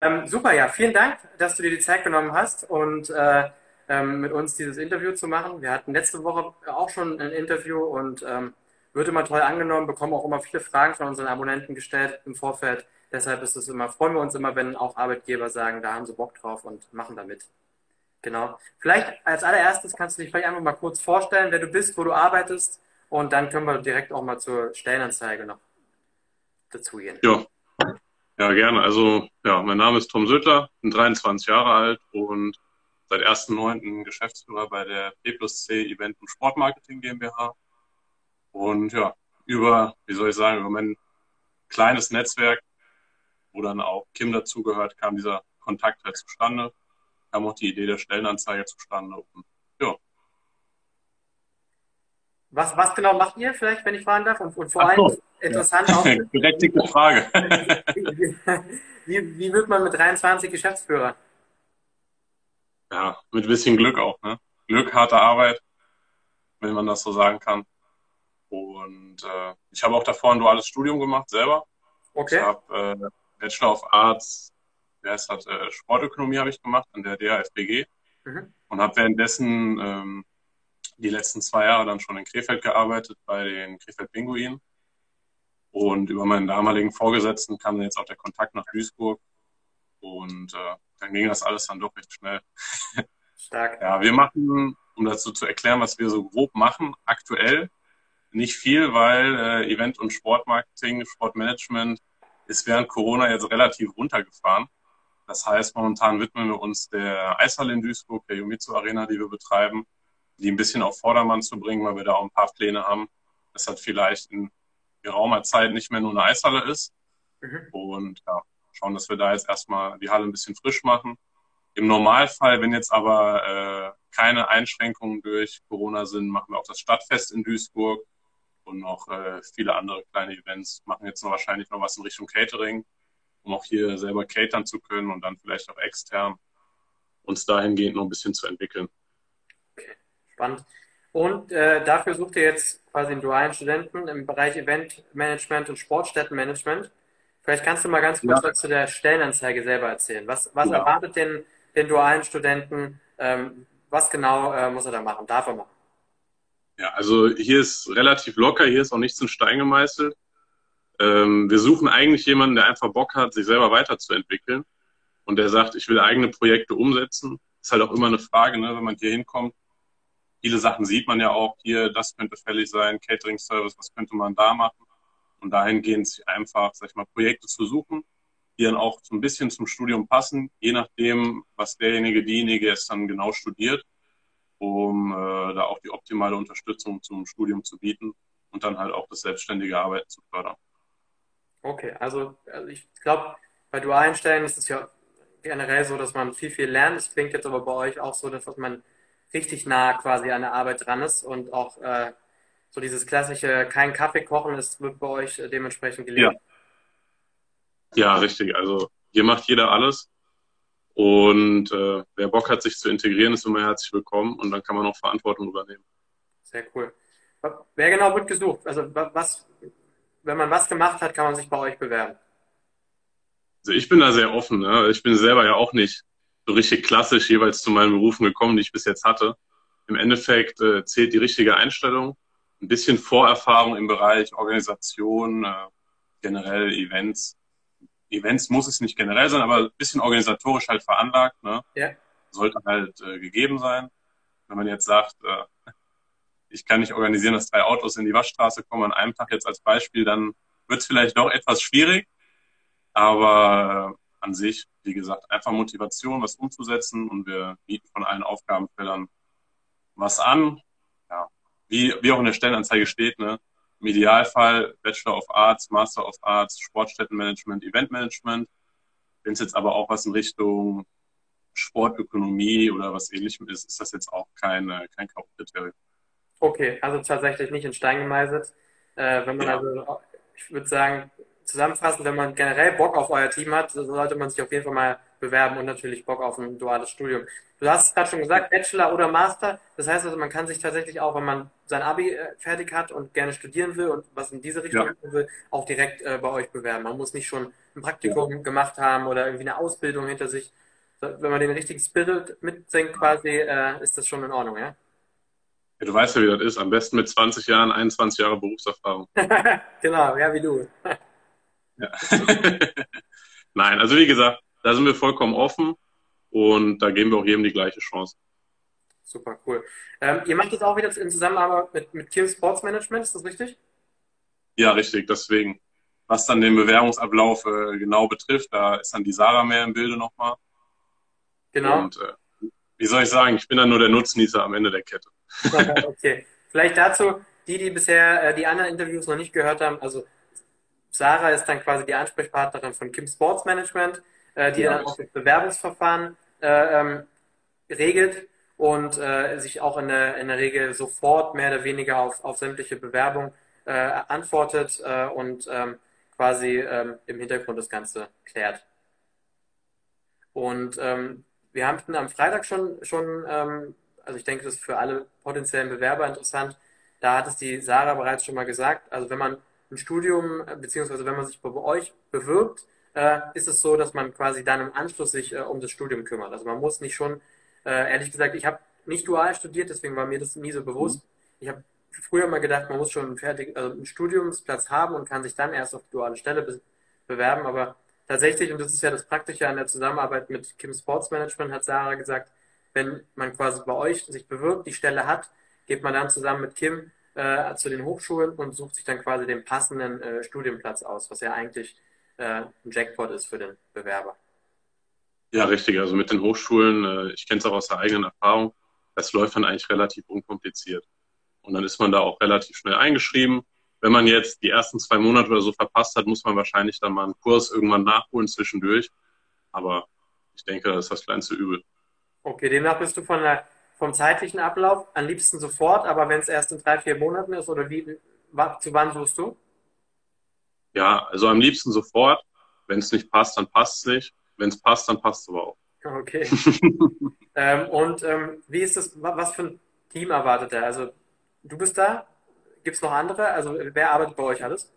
Ähm, super, ja, vielen Dank, dass du dir die Zeit genommen hast und äh, ähm, mit uns dieses Interview zu machen. Wir hatten letzte Woche auch schon ein Interview und ähm, wird immer toll angenommen, bekommen auch immer viele Fragen von unseren Abonnenten gestellt im Vorfeld. Deshalb ist es immer, freuen wir uns immer, wenn auch Arbeitgeber sagen, da haben sie Bock drauf und machen damit. Genau. Vielleicht als allererstes kannst du dich vielleicht einfach mal kurz vorstellen, wer du bist, wo du arbeitest und dann können wir direkt auch mal zur Stellenanzeige noch dazugehen. Ja. Ja, gerne. Also, ja, mein Name ist Tom Södler, bin 23 Jahre alt und seit 1.9. Geschäftsführer bei der P plus C Event und Sportmarketing GmbH. Und ja, über, wie soll ich sagen, über mein kleines Netzwerk, wo dann auch Kim dazugehört, kam dieser Kontakt halt zustande, kam auch die Idee der Stellenanzeige zustande. Und, ja. Was, was genau macht ihr vielleicht, wenn ich fragen darf? Und, und vor allem so, interessant auch. Berechtigte Frage. wie, wie wird man mit 23 Geschäftsführer? Ja, mit ein bisschen Glück auch. Ne? Glück, harte Arbeit, wenn man das so sagen kann. Und äh, ich habe auch davor ein duales Studium gemacht, selber. Okay. Ich habe äh, Bachelor of Arts, wer heißt das, äh, Sportökonomie habe ich gemacht an der DAFBG mhm. und habe währenddessen ähm, die letzten zwei Jahre dann schon in Krefeld gearbeitet bei den Krefeld Pinguinen. Und über meinen damaligen Vorgesetzten kam dann jetzt auch der Kontakt nach Duisburg. Und äh, dann ging das alles dann doch recht schnell. Stark. ja, wir machen, um dazu zu erklären, was wir so grob machen, aktuell nicht viel, weil äh, Event- und Sportmarketing, Sportmanagement ist während Corona jetzt relativ runtergefahren. Das heißt, momentan widmen wir uns der Eishalle in Duisburg, der Yumitsu Arena, die wir betreiben, die ein bisschen auf Vordermann zu bringen, weil wir da auch ein paar Pläne haben. Das hat vielleicht in geraumer Zeit nicht mehr nur eine Eishalle ist. Mhm. Und ja, schauen, dass wir da jetzt erstmal die Halle ein bisschen frisch machen. Im Normalfall, wenn jetzt aber äh, keine Einschränkungen durch Corona sind, machen wir auch das Stadtfest in Duisburg und noch äh, viele andere kleine Events. Machen jetzt noch wahrscheinlich noch was in Richtung Catering, um auch hier selber catern zu können und dann vielleicht auch extern uns dahingehend noch ein bisschen zu entwickeln. Okay, spannend. Und äh, dafür sucht ihr jetzt quasi einen dualen Studenten im Bereich Eventmanagement und Sportstättenmanagement. Vielleicht kannst du mal ganz kurz ja. was zu der Stellenanzeige selber erzählen. Was, was ja. erwartet den, den dualen Studenten? Ähm, was genau äh, muss er da machen? Darf er machen? Ja, also hier ist relativ locker, hier ist auch nichts in Stein gemeißelt. Ähm, wir suchen eigentlich jemanden, der einfach Bock hat, sich selber weiterzuentwickeln und der sagt, ich will eigene Projekte umsetzen. Ist halt auch immer eine Frage, ne, wenn man hier hinkommt. Viele Sachen sieht man ja auch hier, das könnte fällig sein, Catering Service, was könnte man da machen? Und dahingehend einfach, sag ich mal, Projekte zu suchen, die dann auch so ein bisschen zum Studium passen, je nachdem, was derjenige, diejenige es dann genau studiert, um äh, da auch die optimale Unterstützung zum Studium zu bieten und dann halt auch das selbstständige Arbeiten zu fördern. Okay, also, also ich glaube, bei dualen Stellen ist es ja generell so, dass man viel, viel lernt. Es klingt jetzt aber bei euch auch so, dass man richtig nah quasi an der Arbeit dran ist und auch äh, so dieses klassische kein Kaffee kochen ist wird bei euch äh, dementsprechend gelebt. Ja. ja, richtig. Also hier macht jeder alles. Und äh, wer Bock hat, sich zu integrieren, ist immer herzlich willkommen und dann kann man auch Verantwortung übernehmen. Sehr cool. Wer genau wird gesucht? Also was, wenn man was gemacht hat, kann man sich bei euch bewerben. Also ich bin da sehr offen. Ne? Ich bin selber ja auch nicht so richtig klassisch jeweils zu meinen Berufen gekommen, die ich bis jetzt hatte. Im Endeffekt äh, zählt die richtige Einstellung ein bisschen Vorerfahrung im Bereich Organisation, äh, generell Events. Events muss es nicht generell sein, aber ein bisschen organisatorisch halt veranlagt. Ne? Ja. Sollte halt äh, gegeben sein. Wenn man jetzt sagt, äh, ich kann nicht organisieren, dass drei Autos in die Waschstraße kommen an einem Tag jetzt als Beispiel, dann wird es vielleicht doch etwas schwierig. Aber an sich, wie gesagt, einfach Motivation, was umzusetzen und wir bieten von allen Aufgabenfeldern was an wie, wie auch in der Stellenanzeige steht, ne? im Idealfall Bachelor of Arts, Master of Arts, Sportstättenmanagement, Eventmanagement. Wenn es jetzt aber auch was in Richtung Sportökonomie oder was ähnlichem ist, ist das jetzt auch kein, kein K.O.-Kriterium. Okay, also tatsächlich nicht in Stein gemeißelt. Äh, wenn man ja. also, ich würde sagen, zusammenfassend, wenn man generell Bock auf euer Team hat, sollte man sich auf jeden Fall mal bewerben und natürlich Bock auf ein duales Studium. Du hast es gerade schon gesagt, Bachelor oder Master. Das heißt also, man kann sich tatsächlich auch, wenn man sein Abi äh, fertig hat und gerne studieren will und was in diese Richtung ja. will, auch direkt äh, bei euch bewerben. Man muss nicht schon ein Praktikum ja. gemacht haben oder irgendwie eine Ausbildung hinter sich. Wenn man den richtigen Spirit mitsenkt quasi, äh, ist das schon in Ordnung, ja? Ja, du weißt ja, wie das ist. Am besten mit 20 Jahren, 21 Jahre Berufserfahrung. genau, ja, wie du. Ja. Nein, also wie gesagt, da sind wir vollkommen offen und da geben wir auch jedem die gleiche Chance. Super cool. Ähm, ihr macht das auch wieder in Zusammenarbeit mit, mit Kim Sports Management, ist das richtig? Ja, richtig. Deswegen, was dann den Bewerbungsablauf äh, genau betrifft, da ist dann die Sarah mehr im Bilde nochmal. Genau. Und äh, wie soll ich sagen, ich bin dann nur der Nutznießer am Ende der Kette. okay. Vielleicht dazu, die, die bisher äh, die anderen Interviews noch nicht gehört haben, also Sarah ist dann quasi die Ansprechpartnerin von Kim Sports Management, äh, die ja, dann auch das Bewerbungsverfahren äh, ähm, regelt und äh, sich auch in der, in der Regel sofort mehr oder weniger auf, auf sämtliche Bewerbungen äh, antwortet äh, und ähm, quasi ähm, im Hintergrund das Ganze klärt. Und ähm, wir haben am Freitag schon, schon ähm, also ich denke, das ist für alle potenziellen Bewerber interessant. Da hat es die Sarah bereits schon mal gesagt. Also wenn man ein Studium, beziehungsweise wenn man sich bei euch bewirbt, äh, ist es so, dass man quasi dann im Anschluss sich äh, um das Studium kümmert. Also man muss nicht schon, äh, ehrlich gesagt, ich habe nicht dual studiert, deswegen war mir das nie so bewusst. Mhm. Ich habe früher mal gedacht, man muss schon einen, fertig, also einen Studiumsplatz haben und kann sich dann erst auf die duale Stelle be bewerben. Aber tatsächlich, und das ist ja das Praktische an der Zusammenarbeit mit Kim Sports Management, hat Sarah gesagt, wenn man quasi bei euch sich bewirbt, die Stelle hat, geht man dann zusammen mit Kim äh, zu den Hochschulen und sucht sich dann quasi den passenden äh, Studienplatz aus, was ja eigentlich äh, ein Jackpot ist für den Bewerber. Ja, richtig. Also mit den Hochschulen, äh, ich kenne es auch aus der eigenen Erfahrung, das läuft dann eigentlich relativ unkompliziert. Und dann ist man da auch relativ schnell eingeschrieben. Wenn man jetzt die ersten zwei Monate oder so verpasst hat, muss man wahrscheinlich dann mal einen Kurs irgendwann nachholen zwischendurch. Aber ich denke, das ist das kleinste Übel. Okay, demnach bist du von der, vom zeitlichen Ablauf am liebsten sofort, aber wenn es erst in drei, vier Monaten ist oder wie, zu wann suchst du? Ja, also am liebsten sofort. Wenn es nicht passt, dann passt es nicht. Wenn es passt, dann passt es aber auch. Okay. ähm, und ähm, wie ist das, was für ein Team erwartet er? Also du bist da? Gibt es noch andere? Also wer arbeitet bei euch alles?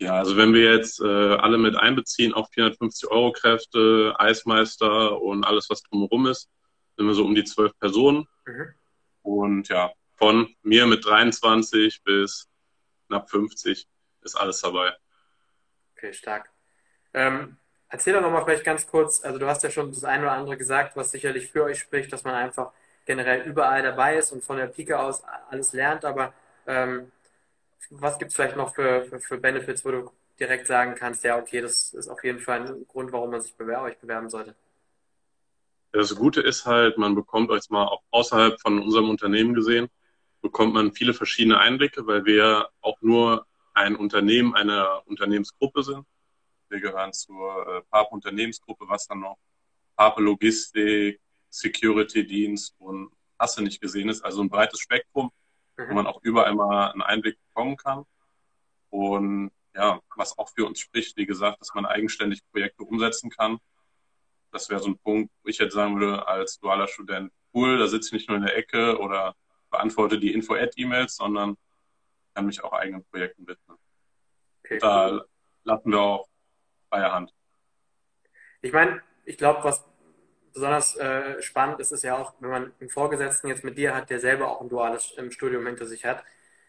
Ja, also wenn wir jetzt äh, alle mit einbeziehen, auch 450 Euro Kräfte, Eismeister und alles, was drumherum ist, sind wir so um die zwölf Personen. Mhm. Und ja, von mir mit 23 bis knapp 50 ist alles dabei. Okay, stark. Ähm, erzähl doch nochmal vielleicht ganz kurz, also du hast ja schon das eine oder andere gesagt, was sicherlich für euch spricht, dass man einfach generell überall dabei ist und von der Pike aus alles lernt, aber ähm, was gibt es vielleicht noch für, für, für, Benefits, wo du direkt sagen kannst, ja, okay, das ist auf jeden Fall ein Grund, warum man sich bewer euch bewerben sollte? Das Gute ist halt, man bekommt euch mal auch außerhalb von unserem Unternehmen gesehen, bekommt man viele verschiedene Einblicke, weil wir auch nur ein Unternehmen, eine Unternehmensgruppe sind. Wir gehören zur äh, PAP Unternehmensgruppe, was dann noch PAP Logistik, Security-Dienst und hast du nicht gesehen ist, also ein breites Spektrum mhm. wo man auch überall mal einen Einblick bekommen kann. Und ja, was auch für uns spricht, wie gesagt, dass man eigenständig Projekte umsetzen kann. Das wäre so ein Punkt, wo ich jetzt sagen würde, als dualer Student, cool, da sitze ich nicht nur in der Ecke oder beantworte die Info-Ad-E-Mails, sondern kann mich auch eigenen Projekten widmen. Okay, da cool. lassen wir auch freie Hand. Ich meine, ich glaube, was besonders äh, spannend ist es ja auch, wenn man einen Vorgesetzten jetzt mit dir hat, der selber auch ein duales Studium hinter sich hat,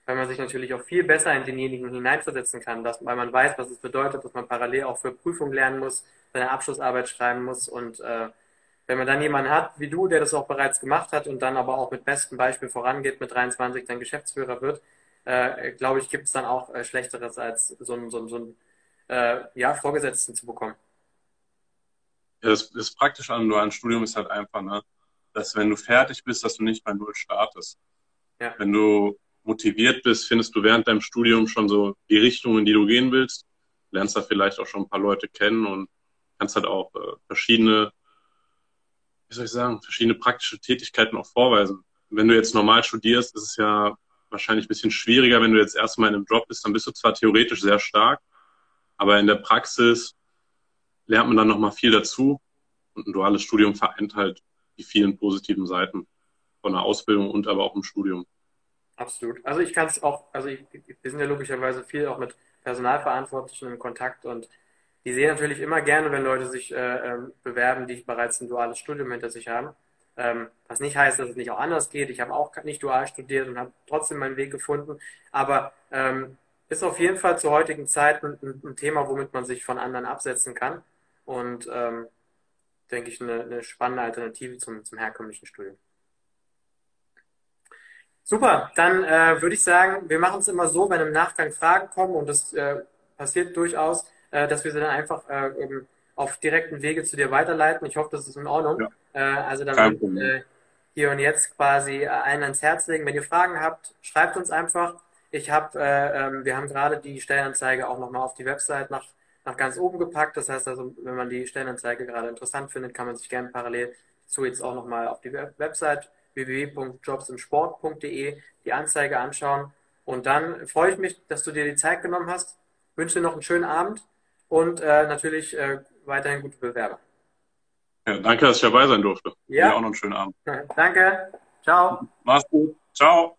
weil man sich natürlich auch viel besser in denjenigen hineinversetzen kann, dass, weil man weiß, was es bedeutet, dass man parallel auch für Prüfung lernen muss, seine Abschlussarbeit schreiben muss und äh, wenn man dann jemanden hat wie du, der das auch bereits gemacht hat und dann aber auch mit bestem Beispiel vorangeht, mit 23 dann Geschäftsführer wird, äh, glaube ich, gibt es dann auch äh, Schlechteres als so einen so, so ein, äh, ja, Vorgesetzten zu bekommen. Ja, das, das Praktische an dualen Studium ist halt einfach, ne, dass wenn du fertig bist, dass du nicht bei Null startest. Ja. Wenn du motiviert bist, findest du während deinem Studium schon so die Richtung, in die du gehen willst, lernst da vielleicht auch schon ein paar Leute kennen und kannst halt auch äh, verschiedene, wie soll ich sagen, verschiedene praktische Tätigkeiten auch vorweisen. Wenn du jetzt normal studierst, ist es ja wahrscheinlich ein bisschen schwieriger, wenn du jetzt erstmal in einem Job bist, dann bist du zwar theoretisch sehr stark, aber in der Praxis lernt man dann nochmal viel dazu. Und ein duales Studium vereint halt die vielen positiven Seiten von der Ausbildung und aber auch im Studium. Absolut. Also ich kann es auch, also ich, wir sind ja logischerweise viel auch mit Personalverantwortlichen in Kontakt und die sehen natürlich immer gerne, wenn Leute sich äh, ähm, bewerben, die bereits ein duales Studium hinter sich haben. Ähm, was nicht heißt, dass es nicht auch anders geht. Ich habe auch nicht dual studiert und habe trotzdem meinen Weg gefunden. Aber ähm, ist auf jeden Fall zur heutigen Zeit ein, ein, Thema, womit man sich von anderen absetzen kann. Und ähm, denke ich, eine, eine, spannende Alternative zum, zum herkömmlichen Studium. Super, dann äh, würde ich sagen, wir machen es immer so, wenn im Nachgang Fragen kommen und das äh, passiert durchaus, äh, dass wir sie dann einfach äh, auf direkten Wege zu dir weiterleiten. Ich hoffe, das ist in Ordnung. Ja. Äh, also dann äh, hier und jetzt quasi einen ans Herz legen. Wenn ihr Fragen habt, schreibt uns einfach. Ich habe, äh, ähm, wir haben gerade die Stellenanzeige auch nochmal auf die Website nach, nach ganz oben gepackt. Das heißt also, wenn man die Stellenanzeige gerade interessant findet, kann man sich gerne parallel zu jetzt auch nochmal auf die Website www.jobsimsport.de die Anzeige anschauen. Und dann freue ich mich, dass du dir die Zeit genommen hast. Wünsche dir noch einen schönen Abend und äh, natürlich äh, weiterhin gute Bewerber. Ja, danke, dass ich dabei sein durfte. Ja. Dir auch noch einen schönen Abend. danke. Ciao. Mach's gut. Ciao.